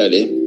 d'aller.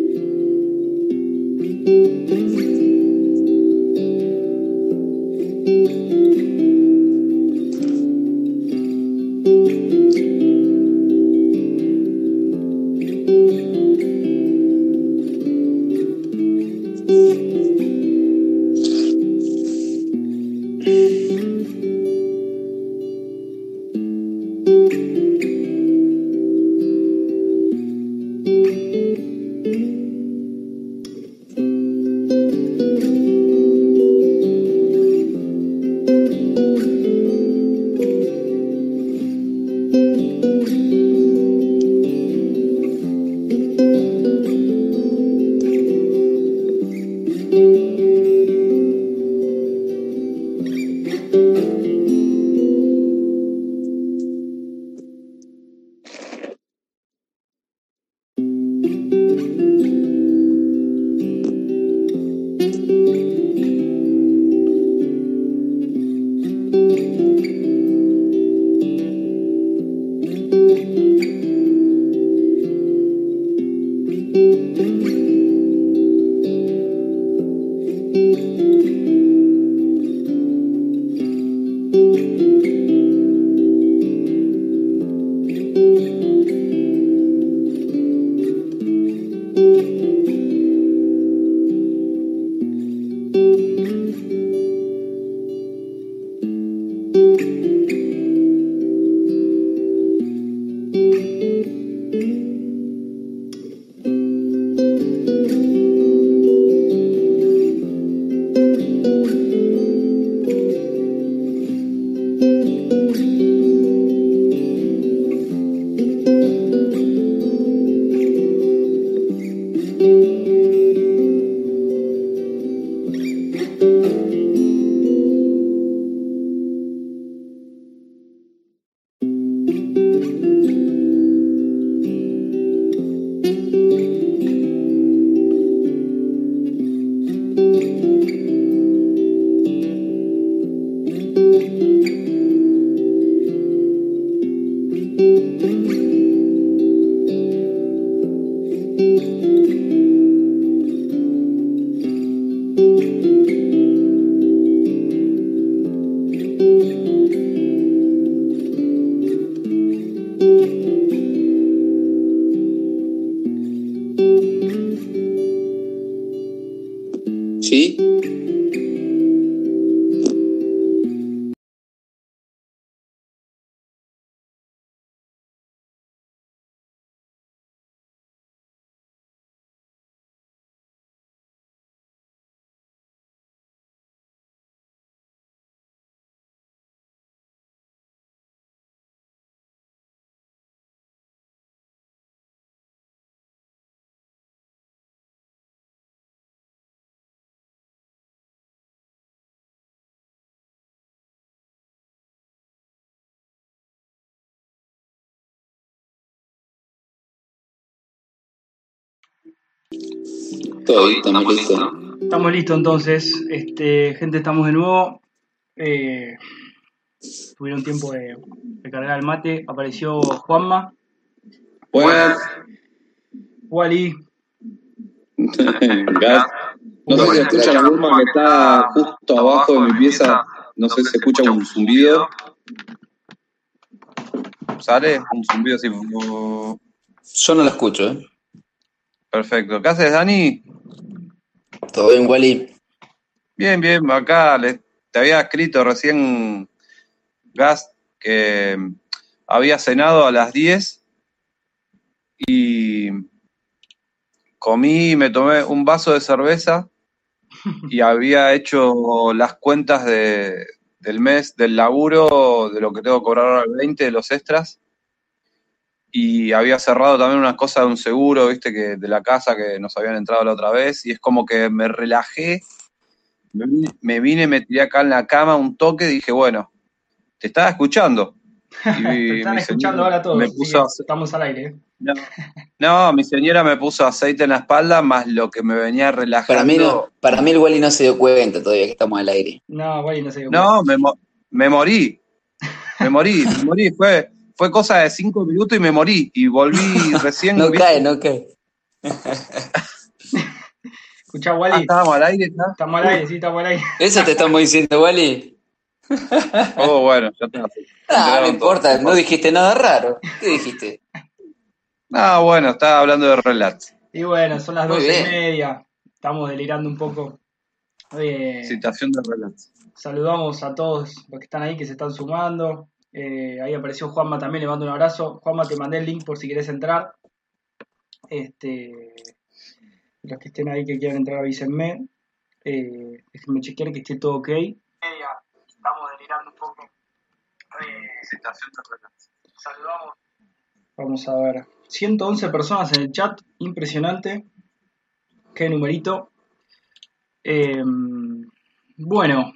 Todo bien, estamos listos. Estamos listos entonces. Este, gente, estamos de nuevo. Eh, tuvieron tiempo de, de cargar el mate. Apareció Juanma. Buenas. Wally. Gas. No sé si escucha la burma que está justo abajo de mi pieza. No sé si se escucha un zumbido. ¿Sale? Un zumbido así. Yo no la escucho, ¿eh? Perfecto. ¿Qué haces, Dani? Todo bien, Wally. Bien, bien. Acá le- te había escrito recién, Gas, que había cenado a las 10 y comí, me tomé un vaso de cerveza y había hecho las cuentas de, del mes del laburo, de lo que tengo que cobrar ahora el 20 de los extras. Y había cerrado también unas cosas de un seguro, viste, que de la casa que nos habían entrado la otra vez. Y es como que me relajé, me vine, me vine, me tiré acá en la cama un toque, dije, bueno, te estaba escuchando. Y Te están escuchando ahora todos. me puso estamos al aire. ¿eh? no, no, mi señora me puso aceite en la espalda, más lo que me venía relajando. Para mí, no, para mí el Wally no se dio cuenta todavía que estamos al aire. No, Wally no se dio No, me, mo- me morí. Me morí, me morí. Fue, fue cosa de cinco minutos y me morí. Y volví recién. No cae, no cae. Escuchá, Ah, Wally. estábamos al aire, ¿no? Estamos al aire, sí, estamos al aire. Eso te estamos diciendo, Wally. Oh, bueno, ya está. Ah, no importa, no dijiste nada raro. ¿Qué dijiste? Ah, bueno, estaba hablando de relax. Y bueno, son las doce y media. Estamos delirando un poco. Eh, Situación de relax. Saludamos a todos los que están ahí, que se están sumando. Eh, ahí apareció Juanma también, le mando un abrazo. Juanma, te mandé el link por si querés entrar. Este, los que estén ahí que quieran entrar, avísenme. Eh, déjenme chequear que esté todo ok. Estamos delirando un poco. Relax. saludamos. Vamos a ver. 111 personas en el chat, impresionante. Qué numerito. Eh, bueno,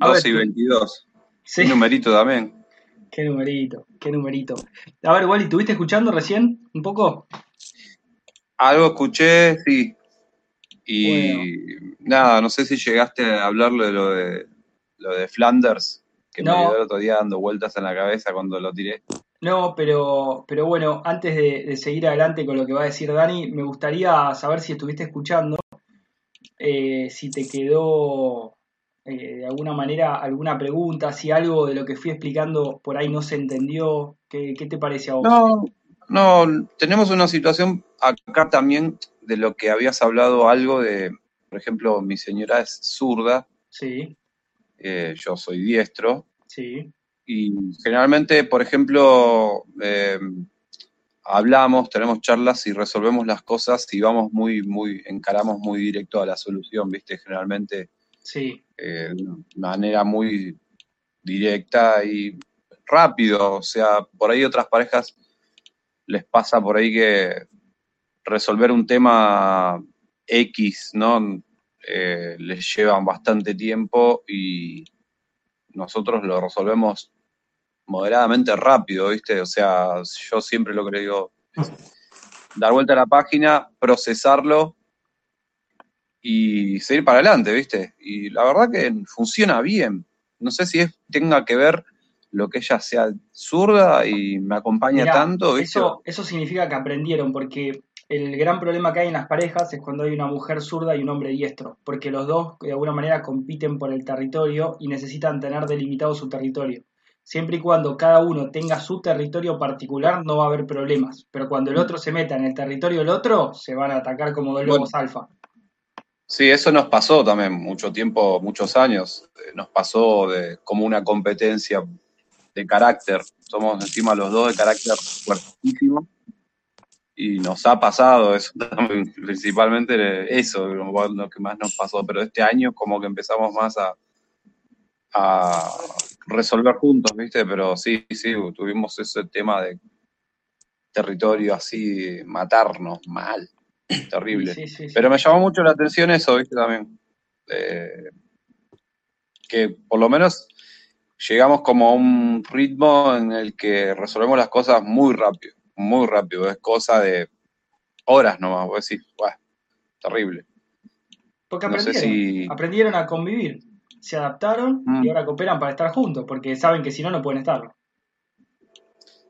a 12 y ver. 22. Sí. Un numerito también. Qué numerito, qué numerito. A ver, Wally, ¿tuviste escuchando recién un poco? Algo escuché, sí. Y nada, no sé si llegaste a hablarle de lo de lo de Flanders, que No. me quedó el otro día dando vueltas en la cabeza cuando lo tiré. No, pero, pero bueno, antes de, de seguir adelante con lo que va a decir Dani, me gustaría saber si estuviste escuchando, eh, si te quedó eh, de alguna manera alguna pregunta, si algo de lo que fui explicando por ahí no se entendió, ¿qué, qué te parece a vos? No, no, tenemos una situación acá también de lo que habías hablado algo de, por ejemplo, mi señora es zurda, Sí, eh, yo soy diestro, sí, y generalmente, por ejemplo, eh, hablamos, tenemos charlas y resolvemos las cosas y vamos muy, muy, encaramos muy directo a la solución, ¿viste? Generalmente sí, eh, de manera muy directa y rápido. O sea, por ahí otras parejas les pasa por ahí que resolver un tema X, ¿no? Eh, les llevan bastante tiempo y nosotros lo resolvemos moderadamente rápido, ¿viste? O sea, yo siempre lo que le digo es dar vuelta a la página, procesarlo y seguir para adelante, ¿viste? Y la verdad que funciona bien. No sé si es, tenga que ver lo que ella sea zurda y me acompaña Mirá, tanto, ¿viste? Eso, eso significa que aprendieron, porque el gran problema que hay en las parejas es cuando hay una mujer zurda y un hombre diestro, porque los dos de alguna manera compiten por el territorio y necesitan tener delimitado su territorio. Siempre y cuando cada uno tenga su territorio particular no va a haber problemas, pero cuando el otro se meta en el territorio del otro, se van a atacar como dos lobos alfa. Sí, eso nos pasó también mucho tiempo, muchos años. Eh, nos pasó de, como una competencia de carácter. Somos encima los dos de carácter fuertísimo. Y nos ha pasado eso también, principalmente eso, lo que más nos pasó. Pero este año como que empezamos más a, a resolver juntos, ¿viste? Pero sí, sí, tuvimos ese tema de territorio así, matarnos mal, terrible. Pero me llamó mucho la atención eso, ¿viste? También. Eh, que por lo menos llegamos como a un ritmo en el que resolvemos las cosas muy rápido, muy rápido. Es cosa de horas nomás, voy a decir, terrible. Porque aprendieron, aprendieron a convivir se adaptaron y mm. ahora cooperan para estar juntos, porque saben que si no, no pueden estarlo.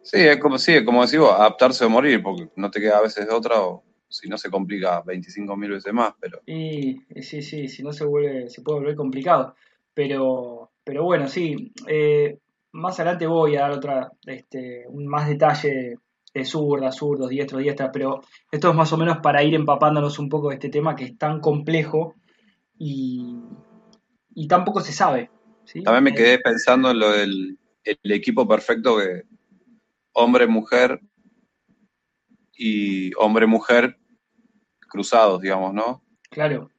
Sí, es como, sí, como decís vos, adaptarse o morir, porque no te queda a veces de otra o si no se complica 25 mil veces más, pero... Y sí, sí, si no se vuelve, se puede volver complicado. Pero, pero bueno, sí, eh, más adelante voy a dar otra, este, un más detalle de zurda, zurdos, diestros, diestras, pero esto es más o menos para ir empapándonos un poco de este tema que es tan complejo y, y tampoco se sabe. También me quedé pensando en lo del el equipo perfecto que hombre-mujer y hombre-mujer cruzados, digamos, ¿no? Claro.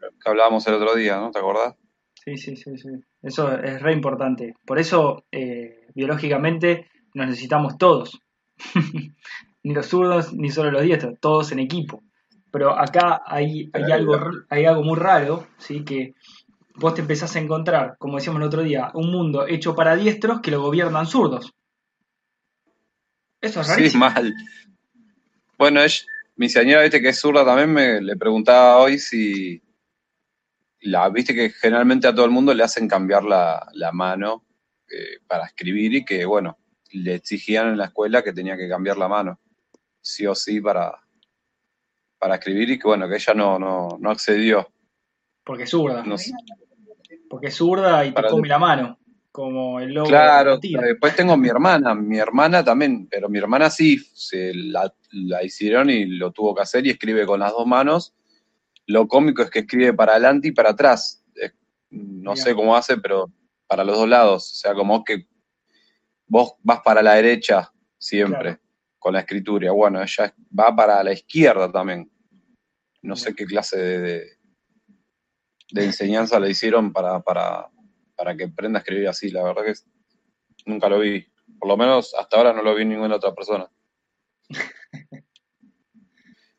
Que hablábamos el otro día, ¿no? ¿Te acordás? Sí, sí, sí, sí. Eso es re importante. Por eso, eh, biológicamente, nos necesitamos todos. ni los zurdos, ni solo los diestros, todos en equipo. Pero acá hay, hay, algo, hay algo muy raro, ¿sí? Que vos te empezás a encontrar, como decíamos el otro día, un mundo hecho para diestros que lo gobiernan zurdos. Eso es rarísimo. Sí, mal. Bueno, es, mi señora, viste que es zurda, también me le preguntaba hoy si. La, viste que generalmente a todo el mundo le hacen cambiar la, mano eh, para escribir y que, bueno, le exigían en la escuela que tenía que cambiar la mano, sí o sí, para, para escribir y que, bueno, que ella no, no, no accedió. Porque es zurda. No porque es zurda y te come la mano, como el lobo. Claro, después tengo mi hermana, mi hermana también, pero mi hermana sí, se la, hicieron y lo tuvo que hacer y escribe con las dos manos. Lo cómico es que escribe para adelante y para atrás. no sé cómo hace, pero para los dos lados. O sea, como que vos vas para la derecha siempre con la escritura. Bueno, ella va para la izquierda también. No sé qué clase de, de enseñanza le hicieron para, para, para que aprenda a escribir así. La verdad que nunca lo vi. Por lo menos hasta ahora no lo vi en ninguna otra persona.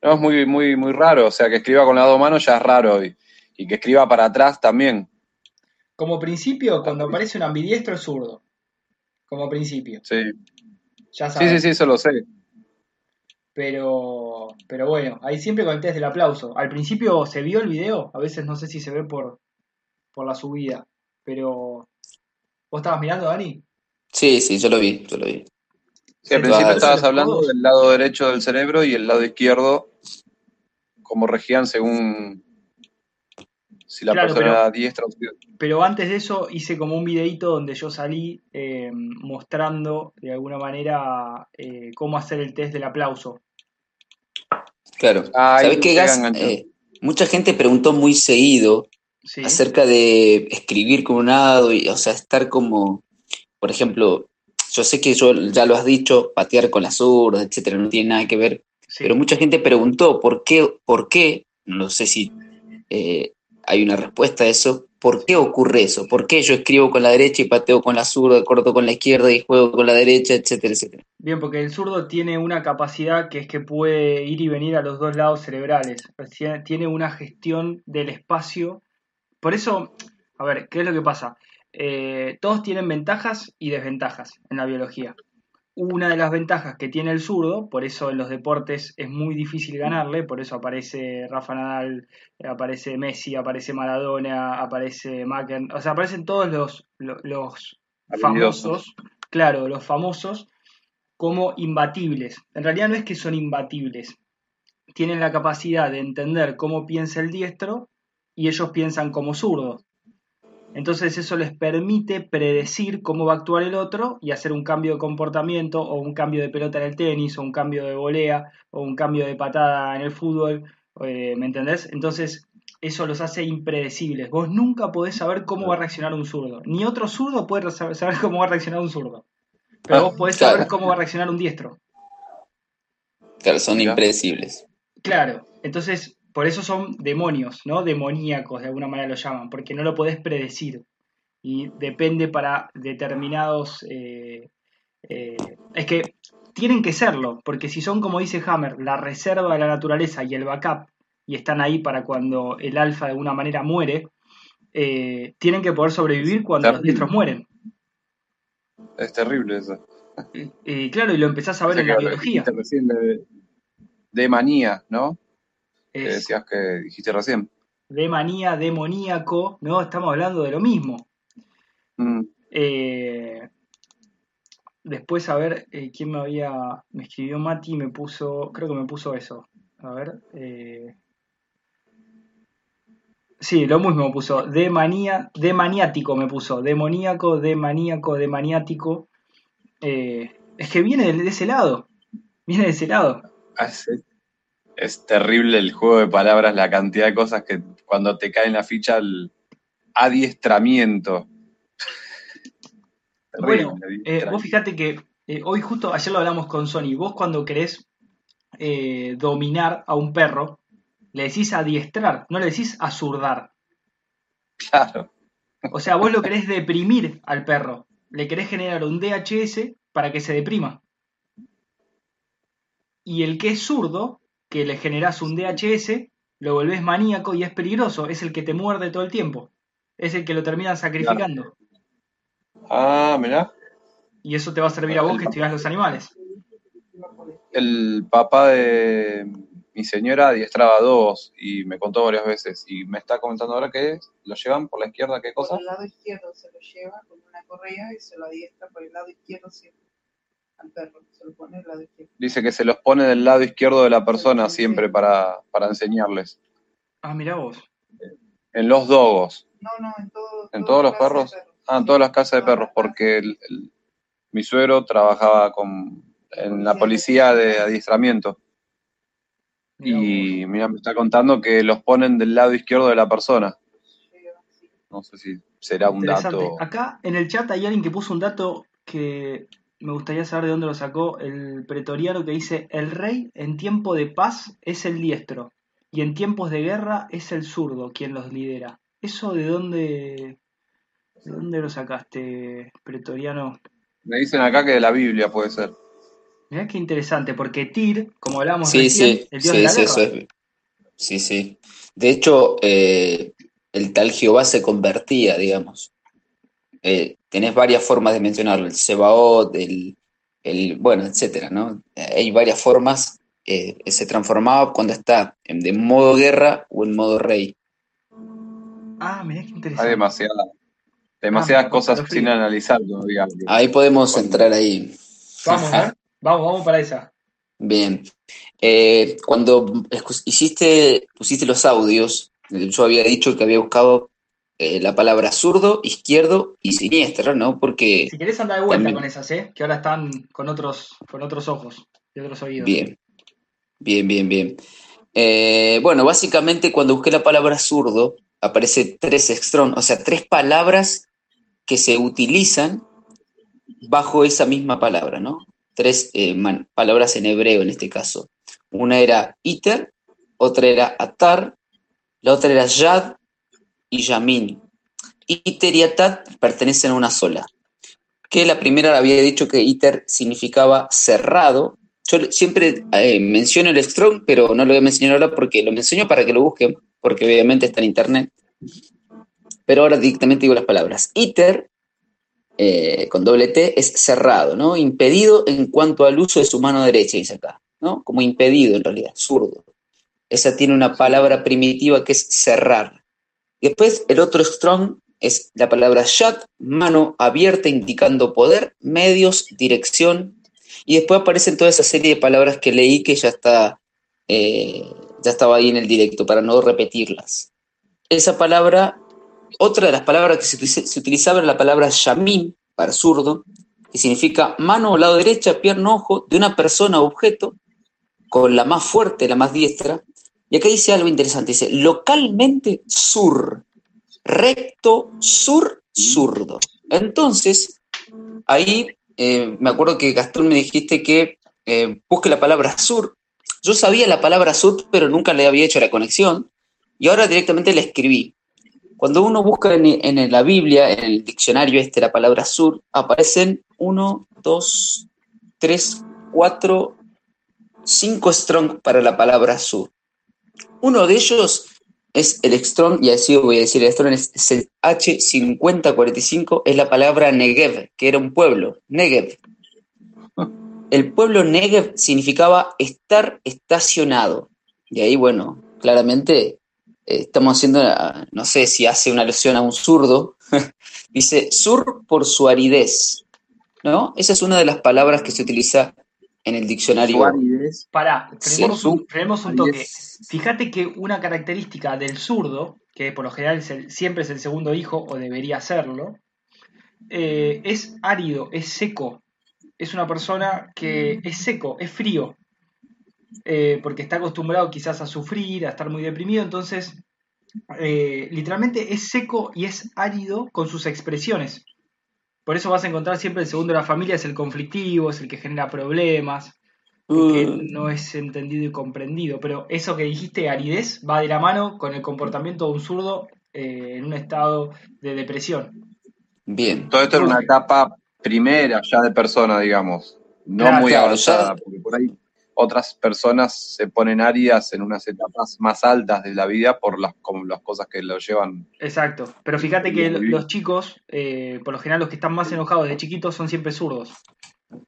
No, es muy, muy, muy raro. O sea, que escriba con las dos manos ya es raro. Y, y que escriba para atrás también. Como principio, cuando aparece un ambidiestro es zurdo. Como principio. Sí. Ya Sí, sí, sí, eso lo sé. Pero, pero bueno, ahí siempre con el test del aplauso. Al principio se vio el video, a veces no sé si se ve por, por la subida, pero ¿vos estabas mirando, Dani? Sí, sí, yo lo vi, yo lo vi. Sí, al principio estabas hablando del lado derecho del cerebro y el lado izquierdo, como regían según si la persona era diestra o Pero antes de eso hice como un videito donde yo salí eh, mostrando de alguna manera eh, cómo hacer el test del aplauso. Claro. ¿Sabes qué, Gas? Eh, mucha gente preguntó muy seguido acerca de escribir con un lado, y, o sea, estar como, por ejemplo, yo sé que yo, ya lo has dicho, patear con las zurda, etcétera, no tiene nada que ver, pero mucha gente preguntó por qué, por qué, no sé si eh, hay una respuesta a eso, ¿Por qué ocurre eso? ¿Por qué yo escribo con la derecha y pateo con la zurda, corto con la izquierda y juego con la derecha, etcétera, etcétera? Bien, porque el zurdo tiene una capacidad que es que puede ir y venir a los dos lados cerebrales. Tiene una gestión del espacio. Por eso, a ver, ¿qué es lo que pasa? Eh, todos tienen ventajas y desventajas en la biología una de las ventajas que tiene el zurdo, por eso en los deportes es muy difícil ganarle, por eso aparece Rafa Nadal, aparece Messi, aparece Maradona, aparece Macken, o sea, aparecen todos los, los, famosos, claro, los famosos como imbatibles. En realidad no es que son imbatibles, tienen la capacidad de entender cómo piensa el diestro y ellos piensan como zurdos. Entonces eso les permite predecir cómo va a actuar el otro y hacer un cambio de comportamiento o un cambio de pelota en el tenis o un cambio de volea o un cambio de patada en el fútbol, eh, ¿me entendés? Entonces eso los hace impredecibles. Vos nunca podés saber cómo va a reaccionar un zurdo. Ni otro zurdo puede saber cómo va a reaccionar un zurdo. Pero vos podés saber cómo va a reaccionar un diestro. Claro, son impredecibles. Claro, entonces por eso son demonios, ¿no? Demoníacos, de alguna manera lo llaman, porque no lo podés predecir. Y depende para determinados... Eh, eh, es que tienen que serlo, porque si son, como dice Hammer, la reserva de la naturaleza y el backup, y están ahí para cuando el alfa de alguna manera muere, eh, tienen que poder sobrevivir cuando los diestros mueren. Es terrible eso. Y, claro, y lo empezás a ver en la biología. de, manía, ¿no? Decías que dijiste recién. De manía, demoníaco, ¿no? Estamos hablando de lo mismo. Mm. Eh, después, a ver, eh, ¿quién me había. Me escribió Mati y me puso. Creo que me puso eso. A ver. Eh, sí, lo mismo puso. De manía, de maniático me puso. Demoníaco, de maníaco, de maniático. es que viene de, ese lado. Viene de ese lado. Ah, es terrible el juego de palabras, la cantidad de cosas que cuando te cae en la ficha el adiestramiento. bueno, eh, vos fíjate que eh, hoy justo, ayer lo hablamos con Sony, vos cuando querés eh, dominar a un perro, le decís adiestrar, no le decís azurdar. Claro. O sea, vos lo querés deprimir al perro, le querés generar un DHS para que se deprima. Y el que es zurdo que le generás un DHS, lo volvés maníaco y es peligroso, es el que te muerde todo el tiempo, es el que lo terminan sacrificando. Ah, mirá. Y eso te va a servir a vos que estudias los animales. El papá de mi señora adiestraba dos y me contó varias veces y me está comentando ahora que lo llevan por la izquierda, ¿qué cosa? Por el lado izquierdo se lo lleva con una correa y se lo adiestra por el lado izquierdo siempre al perro, se lo pone del lado izquierdo. Dice que se los pone del lado izquierdo de la persona siempre para, para enseñarles. Ah, mira vos. En los dogos. No, no, en, todo, ¿En todos los perros? Ah, en todas las casas de perros, porque mi suegro trabajaba con, en la policía de adiestramiento. y mira, me está contando que los ponen del lado izquierdo de la persona. No sé si será un dato. Acá en el chat hay alguien que puso un dato que me gustaría saber de dónde lo sacó el pretoriano que dice, el rey en tiempo de paz es el diestro y en tiempos de guerra es el zurdo quien los lidera. ¿Eso de dónde, de dónde lo sacaste, pretoriano? Me dicen acá que de la Biblia puede ser. Mirá qué interesante, porque Tyr, como hablábamos sí, sí, el dios de la guerra. Sí, sí. De hecho, eh, el tal Jehová se convertía, digamos. Eh, tenés varias formas de mencionarlo, el Sebaot, el, el bueno, etcétera, ¿no? Hay varias formas, eh, se transformaba cuando está en, de modo guerra o en modo rey. Ah, mirá qué interesante. Hay demasiadas, demasiadas ah, cosas sin analizar todavía. Ahí podemos entrar ahí. Vamos, ¿eh? vamos, vamos para esa. Bien. cuando hiciste, pusiste los audios, yo había dicho que había buscado eh, la palabra zurdo, izquierdo y siniestro, ¿no? Porque... Si querés andar de vuelta con esas, ¿eh? Que ahora están con otros, con otros ojos y otros oídos. Bien, bien, bien, bien. Eh, bueno, básicamente cuando busqué la palabra zurdo, aparece tres extrón, o sea, tres palabras que se utilizan bajo esa misma palabra, ¿no? Tres eh, palabras en hebreo en este caso. Una era iter, otra era atar, la otra era yad y. Iter y Atat pertenecen a una sola. Que la primera había dicho que Iter significaba cerrado. Yo siempre eh, menciono el Strong, pero no lo voy a mencionar ahora porque lo menciono para que lo busquen, porque obviamente está en internet. Pero ahora directamente digo las palabras. Iter, eh, con doble T, es cerrado, ¿no? Impedido en cuanto al uso de su mano derecha, dice acá, ¿no? Como impedido en realidad, zurdo. Esa tiene una palabra primitiva que es cerrar. Después, el otro strong es la palabra shut, mano abierta indicando poder, medios, dirección. Y después aparecen toda esa serie de palabras que leí que ya está, eh, ya estaba ahí en el directo para no repetirlas. Esa palabra, otra de las palabras que se, utilizaba era la palabra shamim, para zurdo, que significa mano o lado derecha, pierna, ojo, de una persona o objeto, con la más fuerte, la más diestra, Y acá dice algo interesante, dice, localmente sur, recto, sur, zurdo. Entonces, ahí eh, me acuerdo que Gastón me dijiste que eh, busque la palabra sur. Yo sabía la palabra sur, pero nunca le había hecho la conexión. Y ahora directamente la escribí. Cuando uno busca en, la Biblia, en el diccionario este, la palabra sur, aparecen uno, dos, tres, cuatro, cinco strong para la palabra sur. Uno de ellos es el y así voy a decir, el strong es, el H5045, es la palabra Negev, que era un pueblo, Negev. El pueblo Negev significaba estar estacionado. Y ahí, bueno, claramente eh, estamos haciendo, no sé si hace una alusión a un zurdo, dice sur por su aridez, ¿no? Esa es una de las palabras que se utiliza en el diccionario. Pará, tenemos, un, toque. Fíjate que una característica del zurdo, que por lo general siempre es el segundo hijo, o debería serlo, eh, es árido, es seco. Es una persona que es seco, es frío. Eh, porque está acostumbrado quizás a sufrir, a estar muy deprimido, entonces eh, literalmente es seco y es árido con sus expresiones. Por eso vas a encontrar siempre el segundo de la familia es el conflictivo, es el que genera problemas, que uh. no es entendido y comprendido. Pero eso que dijiste, aridez, va de la mano con el comportamiento de un zurdo eh, en un estado de depresión. Bien. Todo esto era una etapa primera ya de persona, digamos, no muy avanzada, porque por ahí otras personas se ponen áridas en unas etapas más altas de la vida por las, como las cosas que lo llevan. Exacto, pero fíjate que los chicos, eh, por lo general los que están más enojados de chiquitos son siempre zurdos,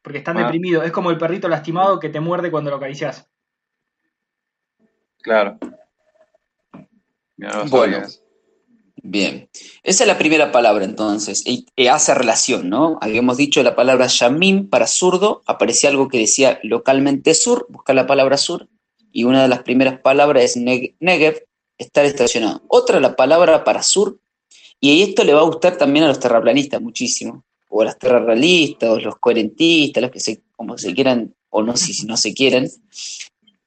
porque están ah. deprimidos, es como el perrito lastimado que te muerde cuando lo acaricias. Claro. bueno. Bien, esa es la primera palabra entonces, y, hace relación, ¿no? Habíamos dicho la palabra yamim para zurdo, aparecía algo que decía localmente sur, buscar la palabra sur, y una de las primeras palabras es negev, estar estacionado. Otra la palabra para sur, y esto le va a gustar también a los terraplanistas muchísimo, o a los terrarrealistas, o los coherentistas, los que se, como se quieran, o no si, si no se quieren.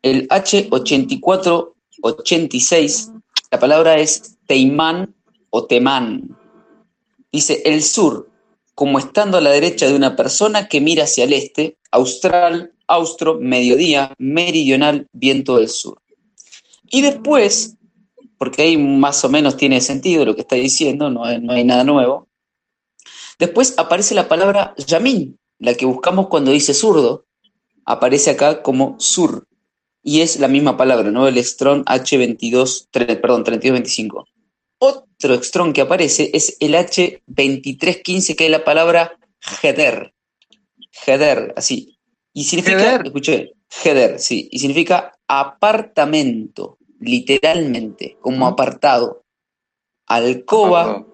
El H8486, la palabra es teimán o Temán. Dice, el sur, como estando a la derecha de una persona que mira hacia el este, austral, austro, mediodía, meridional, viento del sur. Y después, porque ahí más o menos tiene sentido lo que está diciendo, no hay, nada nuevo, después aparece la palabra yamín, la que buscamos cuando dice zurdo, aparece acá como sur, y es la misma palabra, ¿no? El Strong H22, perdón, 3225. Otro que aparece es el H2315, que es la palabra header. Header, así. Y significa, escuché, header, sí. Y significa apartamento, literalmente, como apartado. Alcoba,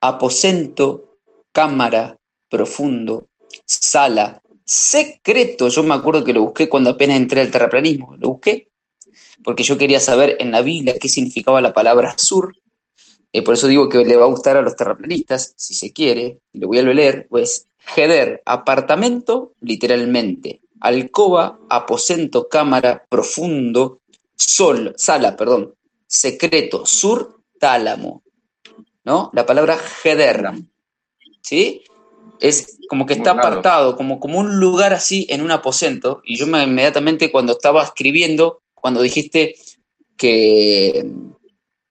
aposento, cámara, profundo, sala, secreto. Yo me acuerdo que lo busqué cuando apenas entré al terraplanismo. Lo busqué porque yo quería saber en la Biblia qué significaba la palabra sur eh, por eso digo que le va a gustar a los terraplanistas, si se quiere, lo voy a leer, pues Heder, apartamento, literalmente, alcoba, aposento, cámara, profundo, sol, sala, perdón, secreto, sur, tálamo, ¿no? La palabra Heder, ¿sí? Es como que está apartado, como, como un lugar así en un aposento, y yo me, inmediatamente cuando estaba escribiendo, cuando dijiste que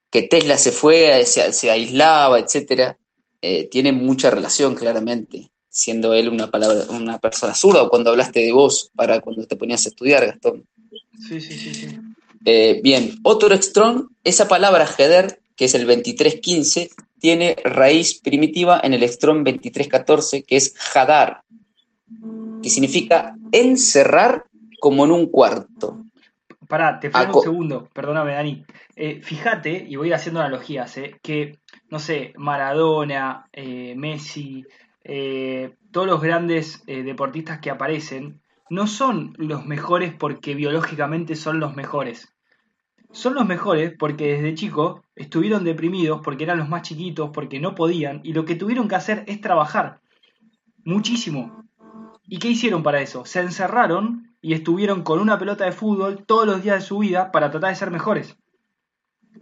que Tesla se fue, se, aislaba, etcétera, eh, tiene mucha relación claramente, siendo él una palabra, una persona zurda, o cuando hablaste de vos para cuando te ponías a estudiar, Gastón. Sí, sí, sí, sí. Eh, bien, otro strong, esa palabra header, que es el 2315, tiene raíz primitiva en el strong 2314, que es hadar, que significa encerrar como en un cuarto. Pará, te freno un segundo, perdóname, Dani. Eh, fíjate, y voy haciendo analogías, eh, que, no sé, Maradona, eh, Messi, todos los grandes deportistas que aparecen, no son los mejores porque biológicamente son los mejores. Son los mejores porque desde chicos estuvieron deprimidos porque eran los más chiquitos, porque no podían, y lo que tuvieron que hacer es trabajar muchísimo. ¿Y qué hicieron para eso? Se encerraron y estuvieron con una pelota de fútbol todos los días de su vida para tratar de ser mejores.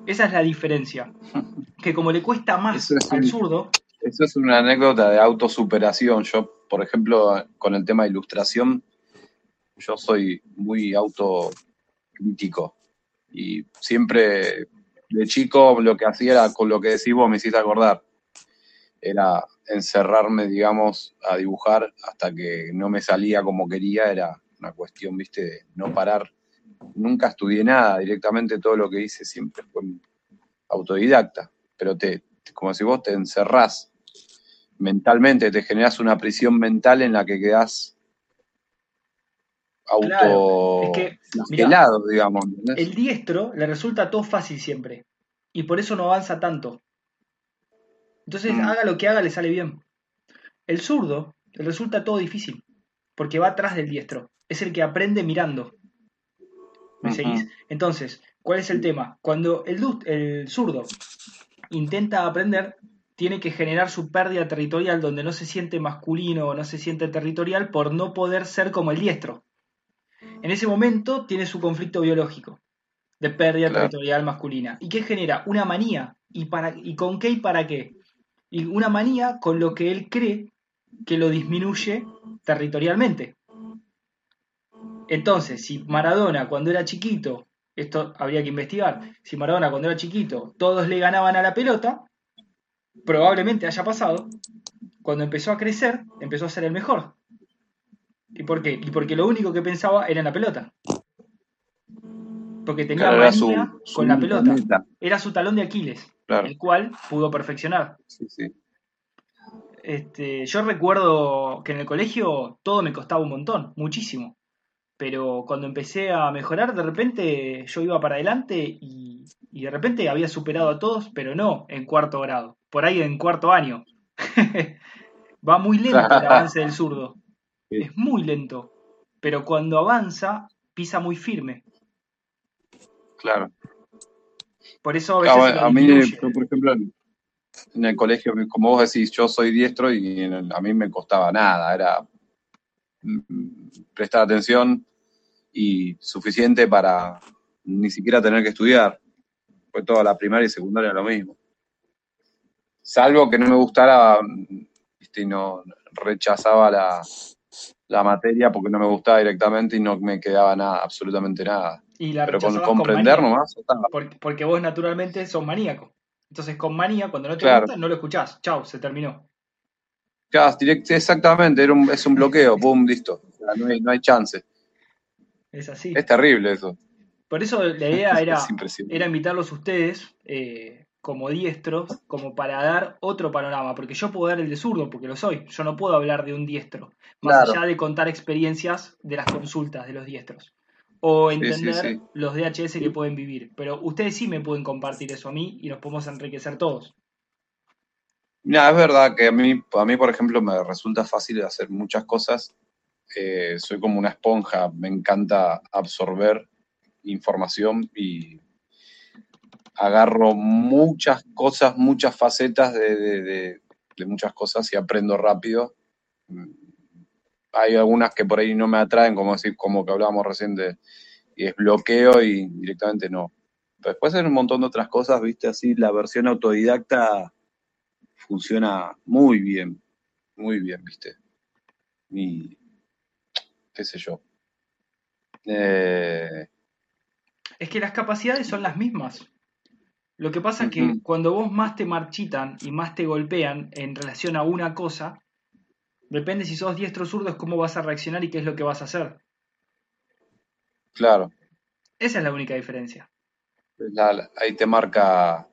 Esa es la diferencia. Que como le cuesta más al zurdo. Eso es una anécdota de autosuperación. Yo, por ejemplo, con el tema de ilustración, yo soy muy autocrítico. Y siempre de chico lo que hacía era con lo que decís vos, me hiciste acordar. Era encerrarme, digamos, a dibujar hasta que no me salía como quería. Era una cuestión, viste, de no parar. Nunca estudié nada, directamente todo lo que hice siempre fue autodidacta. Pero te, como si vos te encerrás mentalmente, te generas una prisión mental en la que quedás auto digamos. El diestro le resulta todo fácil siempre. Y por eso no avanza tanto. Entonces, mm. haga lo que haga, le sale bien. El zurdo le resulta todo difícil. Porque va atrás del diestro. Es el que aprende mirando. ¿Me seguís? Entonces, ¿cuál es el tema? Cuando el, el zurdo intenta aprender, tiene que generar su pérdida territorial donde no se siente masculino o no se siente territorial por no poder ser como el diestro. En ese momento tiene su conflicto biológico de pérdida territorial masculina. ¿Y qué genera? Una manía. ¿Y, para, ¿Y con qué y para qué? Y una manía con lo que él cree que lo disminuye territorialmente. Entonces, si Maradona cuando era chiquito, esto habría que investigar, si Maradona cuando era chiquito todos le ganaban a la pelota, probablemente haya pasado, cuando empezó a crecer, empezó a ser el mejor. ¿Y por qué? Y porque lo único que pensaba era en la pelota. Porque tenía manía con la pelota. Era su talón de Aquiles, el cual pudo perfeccionar. Este, yo recuerdo que en el colegio todo me costaba un montón, muchísimo. Pero cuando empecé a mejorar, de repente yo iba para adelante y, y de repente había superado a todos, pero no en cuarto grado, por ahí en cuarto año. Va muy lento el avance del zurdo. Es muy lento. Pero cuando avanza, pisa muy firme. Claro. Por eso a veces. a mí, por ejemplo, en el colegio, como vos decís, yo soy diestro y a mí me costaba nada. Era prestar atención y suficiente para ni siquiera tener que estudiar. Fue toda la primaria y secundaria lo mismo. Salvo que no me gustara, y no rechazaba la, la materia porque no me gustaba directamente y no me quedaba nada, absolutamente nada. Pero con comprender nomás. Porque, vos naturalmente sos maníaco. Entonces con manía, cuando no te gusta, no lo escuchás. Chau, se terminó. Claro, exactamente, era un, es un bloqueo, boom, listo. no, hay, no hay chance. Es así. Es terrible eso. Por eso la idea era, era invitarlos a ustedes eh, como diestros, como para dar otro panorama, porque yo puedo dar el de zurdo, porque lo soy, yo no puedo hablar de un diestro, más allá de contar experiencias de las consultas de los diestros, o entender los DHS que pueden vivir, pero ustedes sí me pueden compartir eso a mí y nos podemos enriquecer todos. Mira, es verdad que a mí, a mí, por ejemplo, me resulta fácil hacer muchas cosas. Eh, soy como una esponja, me encanta absorber información y agarro muchas cosas, muchas facetas de, muchas cosas y aprendo rápido. Hay algunas que por ahí no me atraen, como decir, como que hablábamos recién de y desbloqueo y directamente no. después hay un montón de otras cosas, viste, así la versión autodidacta funciona muy bien, muy bien, viste. Y qué sé yo. Eh, es que las capacidades son las mismas. Lo que pasa es que cuando vos más te marchitan y más te golpean en relación a una cosa, depende si sos diestro o zurdo, es cómo vas a reaccionar y qué es lo que vas a hacer. Claro. Esa es la única diferencia. ahí te marca.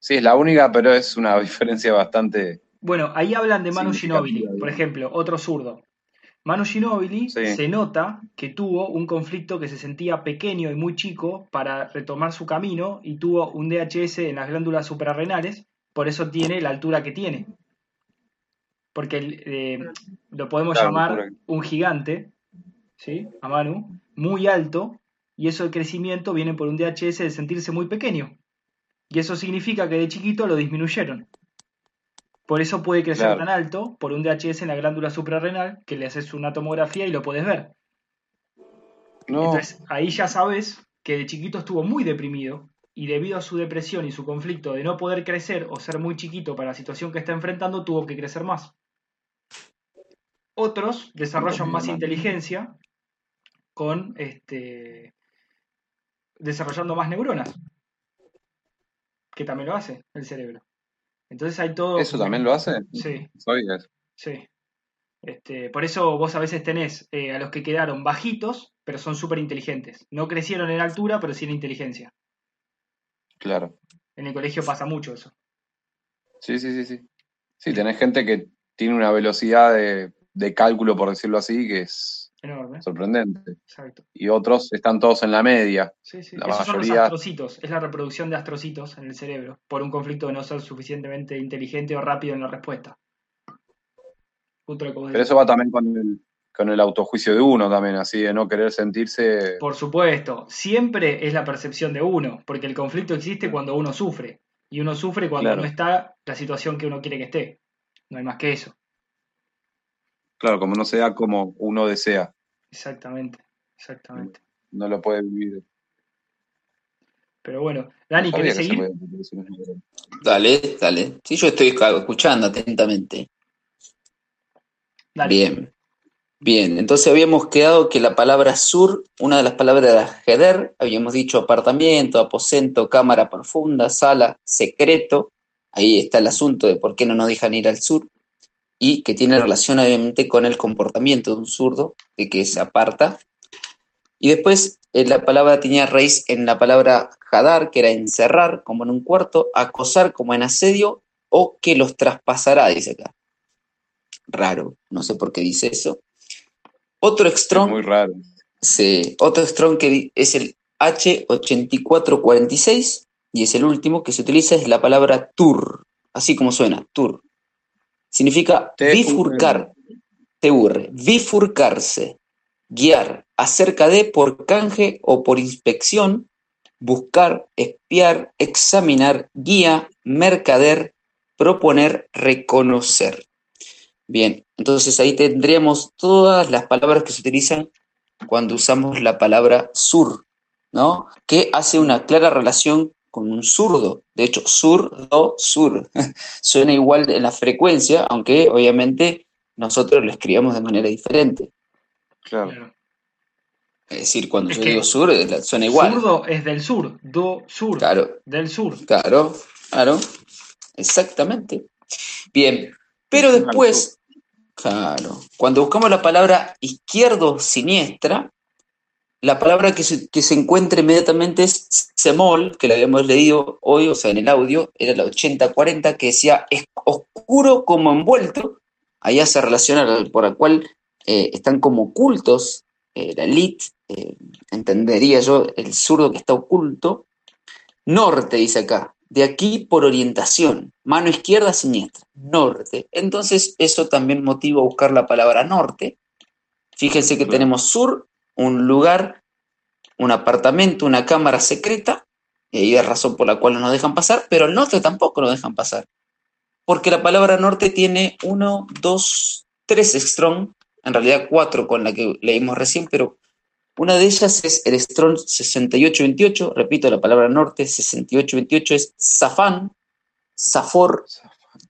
Sí, es la única, pero es una diferencia bastante. Bueno, ahí hablan de Manu Ginobili, por ejemplo, otro zurdo. Manu Ginobili se nota que tuvo un conflicto que se sentía pequeño y muy chico para retomar su camino y tuvo un DHS en las glándulas suprarrenales, por eso tiene la altura que tiene. Porque eh, lo podemos llamar un gigante, ¿sí? A Manu, muy alto, y eso de crecimiento viene por un DHS de sentirse muy pequeño. Y eso significa que de chiquito lo disminuyeron. Por eso puede crecer tan alto por un DHS en la glándula suprarrenal que le haces una tomografía y lo puedes ver. Entonces ahí ya sabes que de chiquito estuvo muy deprimido y debido a su depresión y su conflicto de no poder crecer o ser muy chiquito para la situación que está enfrentando, tuvo que crecer más. Otros desarrollan más inteligencia con este desarrollando más neuronas, que también lo hace el cerebro. Entonces hay todo. ¿Eso también lo hace? Sí. Eso. Sí. Este, por eso vos a veces tenés eh, a los que quedaron bajitos, pero son súper inteligentes. No crecieron en altura, pero sí en inteligencia. Claro. En el colegio pasa mucho eso. Sí, sí, sí, sí. Sí, tenés gente que tiene una velocidad de, de cálculo, por decirlo así, que es enorme. Sorprendente. Exacto. Y otros están todos en la media. Sí, sí. Esos son los astrocitos. Es la reproducción de astrocitos en el cerebro por un conflicto de no ser suficientemente inteligente o rápido en la respuesta. Pero eso va también con el, con el autojuicio de uno también, así de no querer sentirse... Por supuesto, siempre es la percepción de uno, porque el conflicto existe cuando uno sufre, y uno sufre cuando no está la situación que uno quiere que esté. No hay más que eso. Claro, como no sea como uno desea. Exactamente, exactamente. No lo puede vivir. Pero bueno, Dani, ¿quieres seguir? Dale, dale. Sí, yo estoy escuchando atentamente. Bien. Bien, entonces habíamos quedado que la palabra sur, una de las palabras era heder, habíamos dicho apartamento, aposento, cámara profunda, sala, secreto. Ahí está el asunto de por qué no nos dejan ir al sur y que tiene relación obviamente con el comportamiento de un zurdo, de que se aparta. Y después eh, la palabra tenía raíz en la palabra jadar, que era encerrar, como en un cuarto, acosar, como en asedio, o que los traspasará, dice acá. Raro, no sé por qué dice eso. Otro strong. Muy raro. Sí, otro strong que es el H8446 y es el último que se utiliza es la palabra tur, así como suena, tur. Significa bifurcar, teurre, bifurcarse, guiar, acerca de por canje o por inspección, buscar, espiar, examinar, guía, mercader, proponer, reconocer. Bien, entonces ahí tendríamos todas las palabras que se utilizan cuando usamos la palabra sur, ¿no? Que hace una clara relación con un zurdo. De hecho, zurdo, sur. Suena igual en la frecuencia, aunque obviamente nosotros lo escribimos de manera diferente. Claro. Es decir, cuando yo digo sur, suena igual. Zurdo es del sur, do sur. Claro. Del sur. Claro, claro. Exactamente. Bien. Pero después, claro, cuando buscamos la palabra izquierdo siniestra, la palabra que se, que se, encuentra inmediatamente es semol, que la habíamos leído hoy, o sea, en el audio, era la 8040, que decía es oscuro como envuelto. Allá se relaciona por la cual eh, están como ocultos, eh, la elite, eh, entendería yo, el zurdo que está oculto. Norte, dice acá, de aquí por orientación, mano izquierda siniestra, norte. Entonces, eso también motiva a buscar la palabra norte. Fíjense que tenemos sur un lugar, un apartamento, una cámara secreta, y ahí es razón por la cual no nos dejan pasar, pero el norte tampoco nos dejan pasar. Porque la palabra norte tiene uno, dos, tres strong, en realidad cuatro con la que leímos recién, pero una de ellas es el strong 6828, repito, la palabra norte 6828 es zafán, zafor,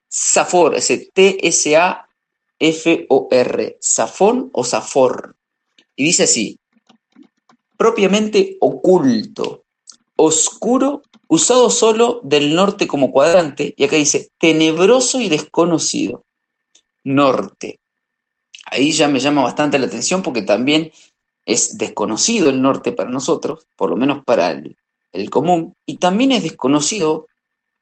zafor, ese T-S-A-F-O-R, zafón o zafor. Y dice así, propiamente oculto, oscuro, usado solo del norte como cuadrante, y acá dice tenebroso y desconocido. Norte. Ahí ya me llama bastante la atención porque también es desconocido el norte para nosotros, por lo menos para el, el común, y también es desconocido,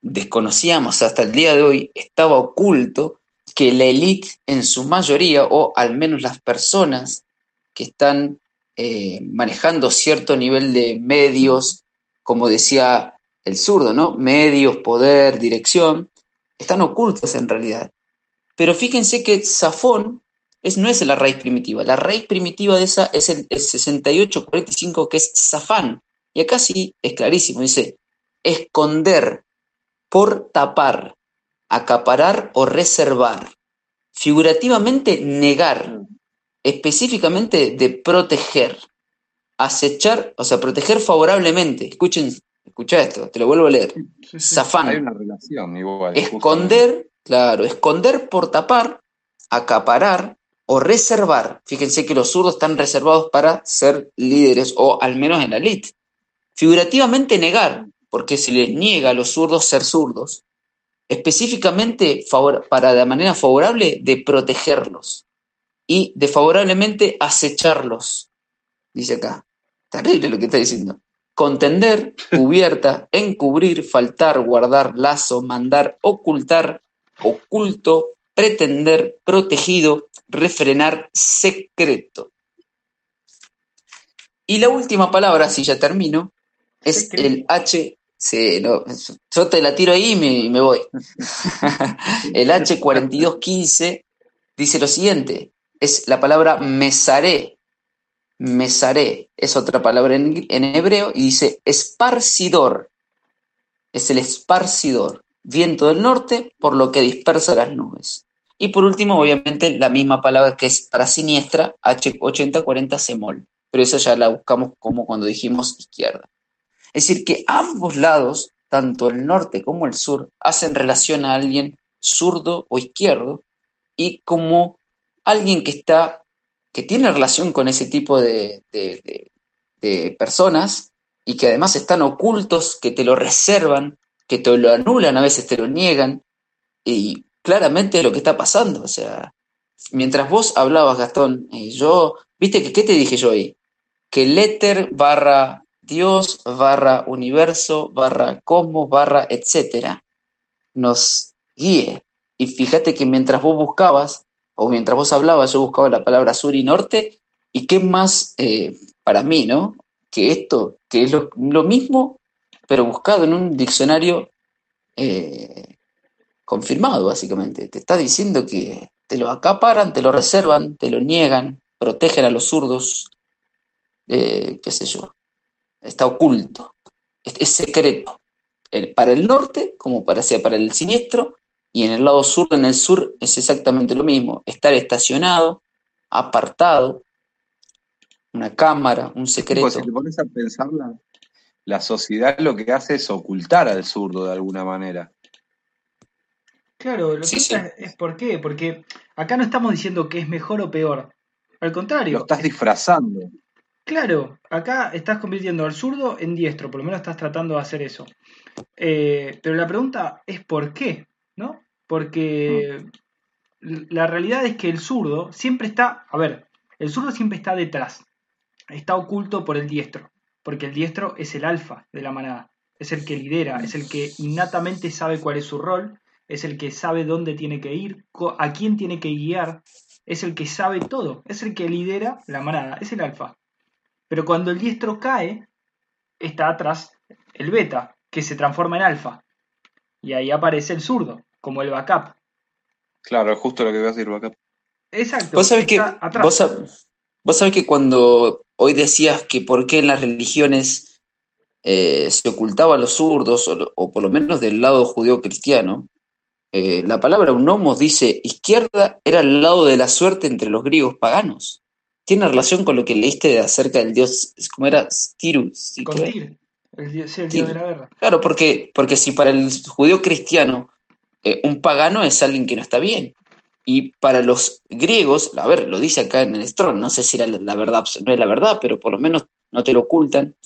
desconocíamos hasta el día de hoy, estaba oculto que la élite en su mayoría, o al menos las personas que están eh, manejando cierto nivel de medios, como decía el zurdo, ¿no? Medios, poder, dirección, están ocultos en realidad. Pero fíjense que Safón es, no es la raíz primitiva, la raíz primitiva de esa es el, el 6845 que es Zafán. Y acá sí es clarísimo, dice esconder, por tapar, acaparar o reservar. Figurativamente negar, específicamente de proteger. acechar, o sea, proteger favorablemente. Escuchen, escucha esto, te lo vuelvo a leer. Zafán. Hay una relación igual. Esconder, claro, esconder por tapar, acaparar o reservar. Fíjense que los zurdos están reservados para ser líderes o al menos en la elite. Figurativamente negar, porque se les niega a los zurdos ser zurdos. Específicamente para de manera favorable de protegerlos y de favorablemente acecharlos. Dice acá. Terrible lo que está diciendo. Contender, cubierta, encubrir, faltar, guardar, lazo, mandar, ocultar, oculto, pretender, protegido, refrenar, secreto. Y la última palabra, si ya termino, es el H. yo te la tiro ahí y me, voy. el H4215 dice lo siguiente: es la palabra mesaré, Mesaré es otra palabra en, hebreo y dice esparcidor. Es el esparcidor. Viento del norte, por lo que dispersa las nubes. Y por último, obviamente, la misma palabra que es para siniestra, H8040 semol. Pero esa ya la buscamos como cuando dijimos izquierda. Es decir, que ambos lados, tanto el norte como el sur, hacen relación a alguien zurdo o izquierdo y como alguien que está que tiene relación con ese tipo de, personas y que además están ocultos, que te lo reservan, que te lo anulan, a veces te lo niegan, y claramente es lo que está pasando. O sea, mientras vos hablabas, Gastón, y yo, viste que, ¿qué te dije yo ahí? Que el éter barra Dios barra universo barra cosmos barra etcétera nos guíe. Y fíjate que mientras vos buscabas, o mientras vos hablabas, yo buscaba la palabra sur y norte, y qué más eh, para mí, ¿no? Que esto, que es lo, mismo, pero buscado en un diccionario eh, confirmado, básicamente. Te está diciendo que te lo acaparan, te lo reservan, te lo niegan, protegen a los zurdos, eh, qué sé yo. Está oculto, es, secreto. para el norte, como para, para el siniestro, y en el lado sur, en el sur, es exactamente lo mismo. Estar estacionado, apartado, una cámara, un secreto. Pues si te pones a pensar, la, sociedad lo que hace es ocultar al zurdo de alguna manera. Claro, lo que es por qué, porque acá no estamos diciendo que es mejor o peor. Al contrario. Lo estás disfrazando. Claro, acá estás convirtiendo al zurdo en diestro, por lo menos estás tratando de hacer eso. Eh, pero la pregunta es por qué. ¿No? Porque la realidad es que el zurdo siempre está, a ver, el zurdo siempre está detrás, está oculto por el diestro, porque el diestro es el alfa de la manada, es el que lidera, es el que innatamente sabe cuál es su rol, es el que sabe dónde tiene que ir, a quién tiene que guiar, es el que sabe todo, es el que lidera la manada, es el alfa. Pero cuando el diestro cae, está atrás el beta, que se transforma en alfa. Y ahí aparece el zurdo como el backup. Claro, justo lo que voy a decir, backup. Exacto. Vos sabés que, vos, sabés que cuando hoy decías que por qué en las religiones eh, se ocultaban los zurdos, o, por lo menos del lado judío-cristiano, eh, la palabra unomos dice izquierda era el lado de la suerte entre los griegos paganos. Tiene relación con lo que leíste acerca del dios, ¿cómo era? Tiru. Con Tir, el dios, el dios de la guerra. Claro, porque, porque si para el judío cristiano eh, un pagano es alguien que no está bien. Y para los griegos, a ver, lo dice acá en el Strong, no sé si era la verdad, no es la verdad, pero por lo menos no te lo ocultan.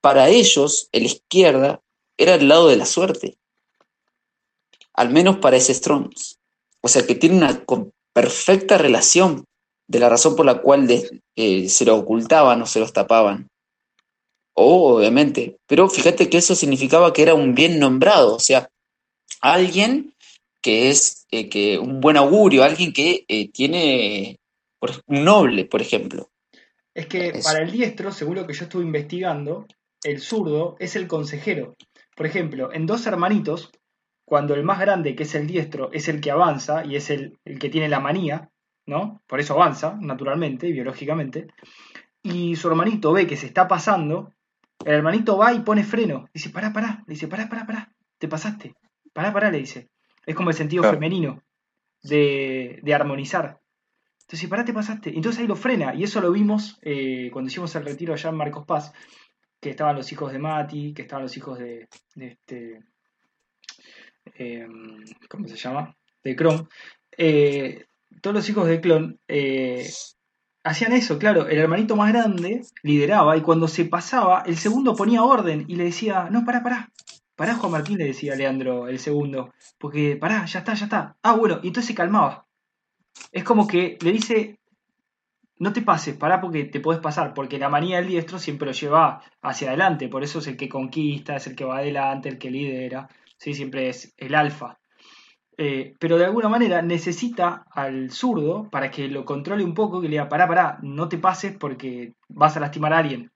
Para ellos, el izquierda era el lado de la suerte. Al menos para ese Strong. O sea que tiene una perfecta relación de la razón por la cual eh, se lo ocultaban o se los tapaban. obviamente, pero fíjate que eso significaba que era un bien nombrado, o sea, alguien que es eh, que un buen augurio, alguien que eh, tiene un noble, por ejemplo. Es que para el diestro, según lo que yo estuve investigando, el zurdo es el consejero. Por ejemplo, en dos hermanitos, cuando el más grande, que es el diestro, es el que avanza y es el, el que tiene la manía, ¿no? Por eso avanza, naturalmente, biológicamente, y su hermanito ve que se está pasando, el hermanito va y pone freno. Dice, pará, pará, dice, pará, pará, pará, te pasaste. Pará, pará, le dice. Es como el sentido femenino de, armonizar. Entonces, pará, te pasaste. Entonces ahí lo frena. Y eso lo vimos eh, cuando hicimos el retiro allá en Marcos Paz, que estaban los hijos de Mati, que estaban los hijos de, este. Em, ¿Cómo se llama? De Chrome. Eh, todos los hijos de Clon eh, hacían eso, claro. El hermanito más grande lideraba y cuando se pasaba, el segundo ponía orden y le decía: No, pará, pará. Pará, Juan Martín, le decía Leandro, el segundo. Porque, pará, ya está, ya está. Ah, bueno, y entonces se calmaba. Es como que le dice, no te pases, pará porque te puedes pasar, porque la manía del diestro siempre lo lleva hacia adelante, por eso es el que conquista, es el que va adelante, el que lidera, ¿sí? siempre es el alfa. Eh, pero de alguna manera necesita al zurdo para que lo controle un poco, que le diga, pará, pará, no te pases porque vas a lastimar a alguien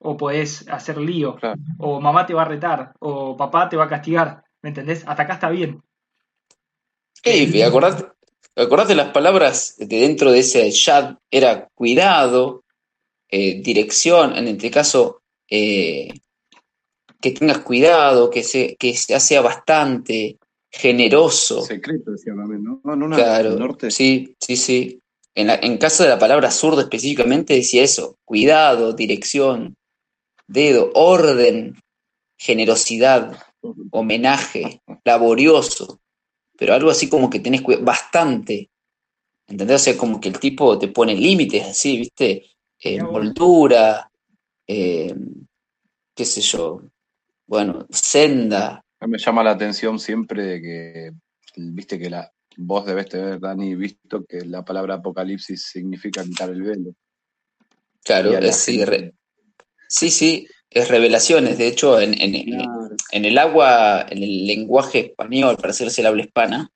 o podés hacer lío, o mamá te va a retar, o papá te va a castigar, ¿me entendés? Hasta acá está bien. Hey, acordate, acordate las palabras de dentro de ese chat, era cuidado, eh, dirección, en este caso, eh, que tengas cuidado, que, se, que sea bastante generoso. Secreto decía también, ¿no? claro, norte. sí, sí, sí. En, en caso de la palabra zurdo específicamente decía eso, cuidado, dirección, dedo, orden, generosidad, homenaje, laborioso, pero algo así como que tenés bastante, ¿entendés? O sea, como que el tipo te pone límites así, ¿viste? Envoltura, eh, qué sé yo, bueno, senda. Me llama la atención siempre de que, viste que la, vos debes tener, Dani, visto que la palabra apocalipsis significa quitar el velo. Claro, es, sí, Sí, sí, es revelaciones. De hecho, en, el agua, en el lenguaje español, para hacerse el habla hispana,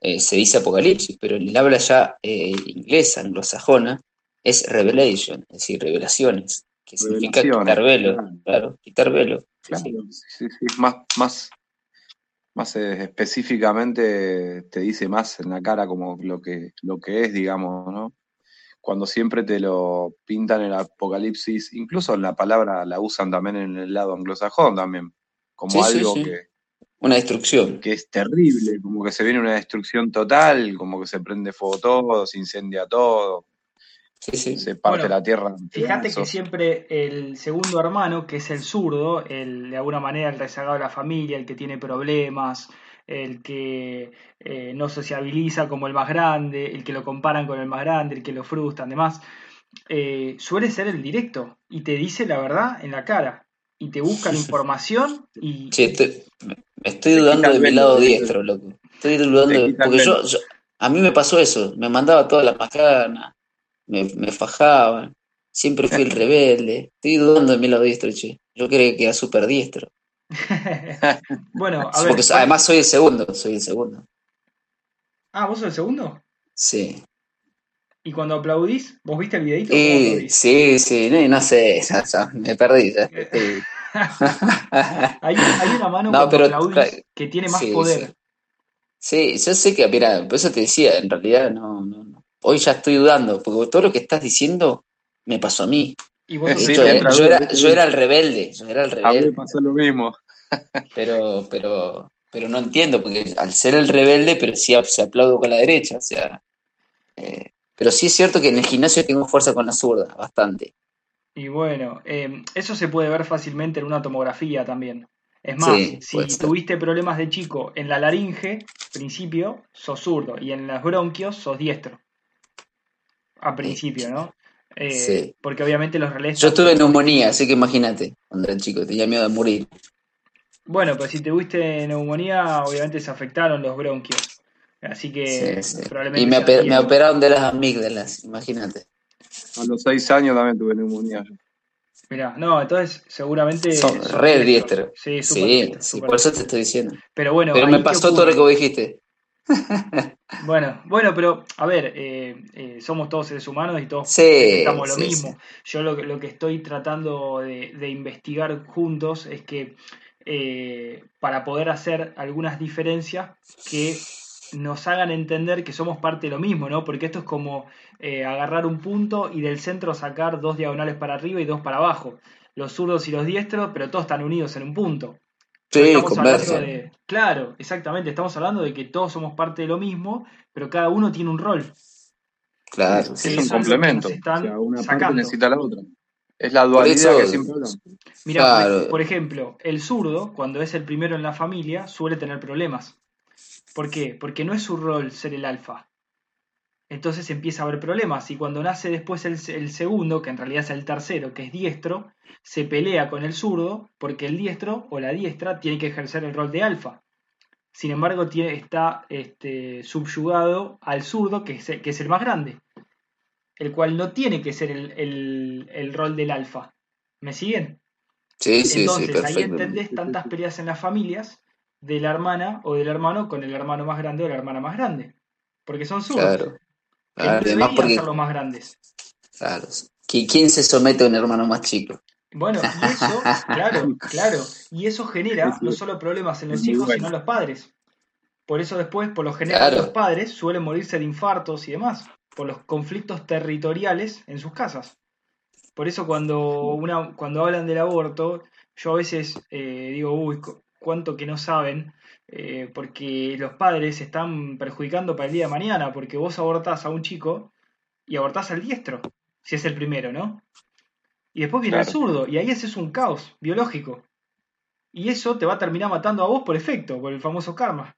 eh, se dice apocalipsis, pero en el habla ya eh, inglesa, anglosajona, es revelation, es decir, revelaciones, que significa quitar velo, claro, quitar velo. Sí, sí, más, más, más eh, específicamente te dice más en la cara como lo que, lo que es, digamos, ¿no? Cuando siempre te lo pintan en el apocalipsis, incluso la palabra la usan también en el lado anglosajón también, como algo que... Una destrucción. Que es terrible, como que se viene una destrucción total, como que se prende fuego todo, se incendia todo. Se parte la tierra. Fíjate que siempre el segundo hermano, que es el zurdo, el, de alguna manera el rezagado de la familia, el que tiene problemas, el que eh, no sociabiliza como el más grande, el que lo comparan con el más grande, el que lo frustran, demás, eh, suele ser el directo y te dice la verdad en la cara y te busca la información y... Sí, estoy, me estoy dudando de mi lado diestro, loco. Estoy dudando, porque yo, a mí me pasó eso, me mandaba todas las macanas, me, me fajaban, siempre fui el rebelde, estoy dudando de mi lado diestro, che. Yo creo que era súper diestro. bueno, a ver. Porque además soy el segundo, soy el segundo. Ah, ¿vos sos el segundo? Sí. ¿Y cuando aplaudís, vos viste el videito? sí, sí, no, no sé, me perdí. hay, una mano no, pero, aplaudís que tiene más poder. Sí. yo sé que, mira, por eso te decía, en realidad no, no, Hoy ya estoy dudando, porque todo lo que estás diciendo me pasó a mí. Yo, era, yo, era, el rebelde, yo era el rebelde. A mí me pasó lo mismo. pero, pero, pero no entiendo, porque al ser el rebelde, pero sí se aplaudo con la derecha, o sea. Eh, pero sí es cierto que en el gimnasio tengo fuerza con la zurda, bastante. Y bueno, em, eso se puede ver fácilmente en una tomografía también. Es más, si tuviste problemas de chico en la laringe, principio, sos zurdo, y en los bronquios sos diestro. A principio, ¿no? Eh, sí. Porque obviamente los relés. Yo tuve neumonía, así que imagínate, cuando era chico, tenía miedo de morir. Bueno, pues si tuviste neumonía, obviamente se afectaron los bronquios. Así que probablemente. Y me, me, operaron de las amígdalas, imagínate. A los seis años también tuve neumonía. Mira, no, entonces seguramente. Son re diestro. Sí, sí, sí por eso te estoy diciendo. Pero bueno. Pero me pasó todo lo que vos dijiste. bueno, bueno, pero a ver, eh, eh, somos todos seres humanos y todos estamos lo mismo. Yo lo, lo, que estoy tratando de, de investigar juntos es que eh, para poder hacer algunas diferencias que nos hagan entender que somos parte de lo mismo, ¿no? Porque esto es como agarrar un punto y del centro sacar dos diagonales para arriba y dos para abajo. Los zurdos y los diestros, pero todos están unidos en un punto. Sí, Claro, exactamente. Estamos hablando de que todos somos parte de lo mismo, pero cada uno tiene un rol. Claro, es, un complemento. una parte necesita la otra. Es la dualidad que siempre Mira, por, ejemplo, el zurdo, cuando es el primero en la familia, suele tener problemas. ¿Por qué? Porque no es su rol ser el alfa. Entonces empieza a haber problemas. Y cuando nace después el, segundo, que en realidad es el tercero, que es diestro, se pelea con el zurdo porque el diestro o la diestra tiene que ejercer el rol de alfa. Sin embargo, tiene, está este, subyugado al zurdo, que que es el más grande el cual no tiene que ser el, rol del alfa. ¿Me siguen? Sí, sí, Entonces, sí, ahí entendés tantas peleas en las familias de la hermana o del hermano con el hermano más grande o la hermana más grande. Porque son sus. Claro. Además, porque... ser los más grandes. Claro. ¿Quién se somete a un hermano más chico? Bueno, y eso, claro, claro. Y eso genera no solo problemas en los chicos, sino en los padres. Por eso después, por lo general, los padres suelen morirse de infartos y demás por los conflictos territoriales en sus casas. Por eso cuando, una, cuando hablan del aborto, yo a veces eh, digo, uy, cuánto que no saben, eh, porque los padres se están perjudicando para el día de mañana, porque vos abortás a un chico y abortás al diestro, si es el primero, ¿no? Y después viene el zurdo, y ahí ese es un caos biológico. Y eso te va a terminar matando a vos por efecto, por el famoso karma.